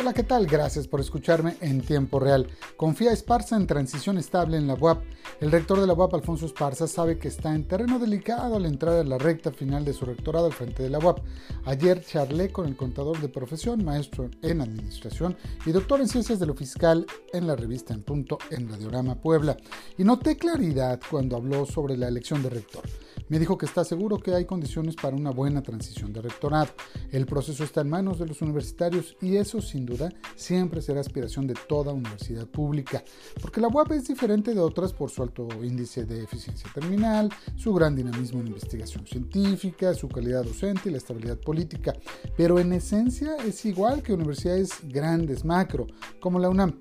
Hola, ¿qué tal? Gracias por escucharme en tiempo real. Confía Esparza en transición estable en la UAP. El rector de la UAP, Alfonso Esparza, sabe que está en terreno delicado al entrar a la recta final de su rectorado al frente de la UAP. Ayer charlé con el contador de profesión, maestro en administración y doctor en ciencias de lo fiscal en la revista En Punto en Radiorama Puebla. Y noté claridad cuando habló sobre la elección de rector. Me dijo que está seguro que hay condiciones para una buena transición de rectorado. El proceso está en manos de los universitarios y eso sin duda siempre será aspiración de toda universidad pública, porque la UAP es diferente de otras por su alto índice de eficiencia terminal, su gran dinamismo en investigación científica, su calidad docente y la estabilidad política, pero en esencia es igual que universidades grandes, macro, como la UNAM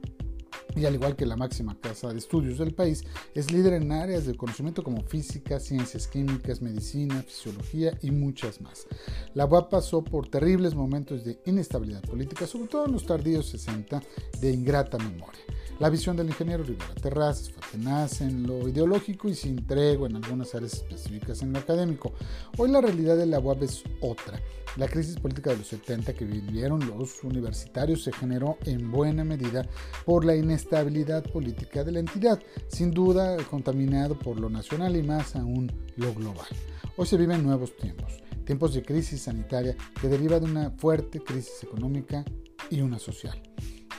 y al igual que la máxima casa de estudios del país, es líder en áreas de conocimiento como física, ciencias químicas, medicina, fisiología y muchas más. La UAP pasó por terribles momentos de inestabilidad política, sobre todo en los tardíos 60 de ingrata memoria. La visión del ingeniero Rivera Terrazas fue tenaz en lo ideológico y sin tregua en algunas áreas específicas en lo académico. Hoy la realidad de la UAP es otra. La crisis política de los 70 que vivieron los universitarios se generó en buena medida por la inestabilidad política de la entidad, sin duda contaminado por lo nacional y más aún lo global. Hoy se viven nuevos tiempos, tiempos de crisis sanitaria que deriva de una fuerte crisis económica y una social.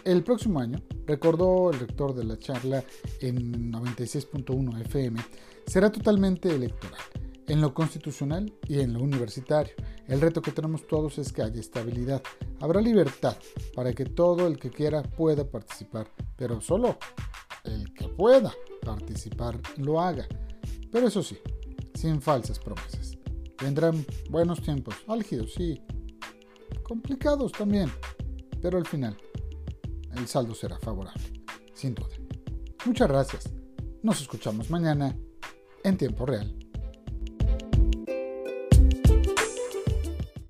El próximo año, recordó el rector de la charla en 96.1 FM, será totalmente electoral, en lo constitucional y en lo universitario. El reto que tenemos todos es que haya estabilidad. Habrá libertad para que todo el que quiera pueda participar, pero solo el que pueda participar lo haga. Pero eso sí, sin falsas promesas. Vendrán buenos tiempos, álgidos, sí, complicados también, pero al final el saldo será favorable, sin duda. Muchas gracias. Nos escuchamos mañana en tiempo real.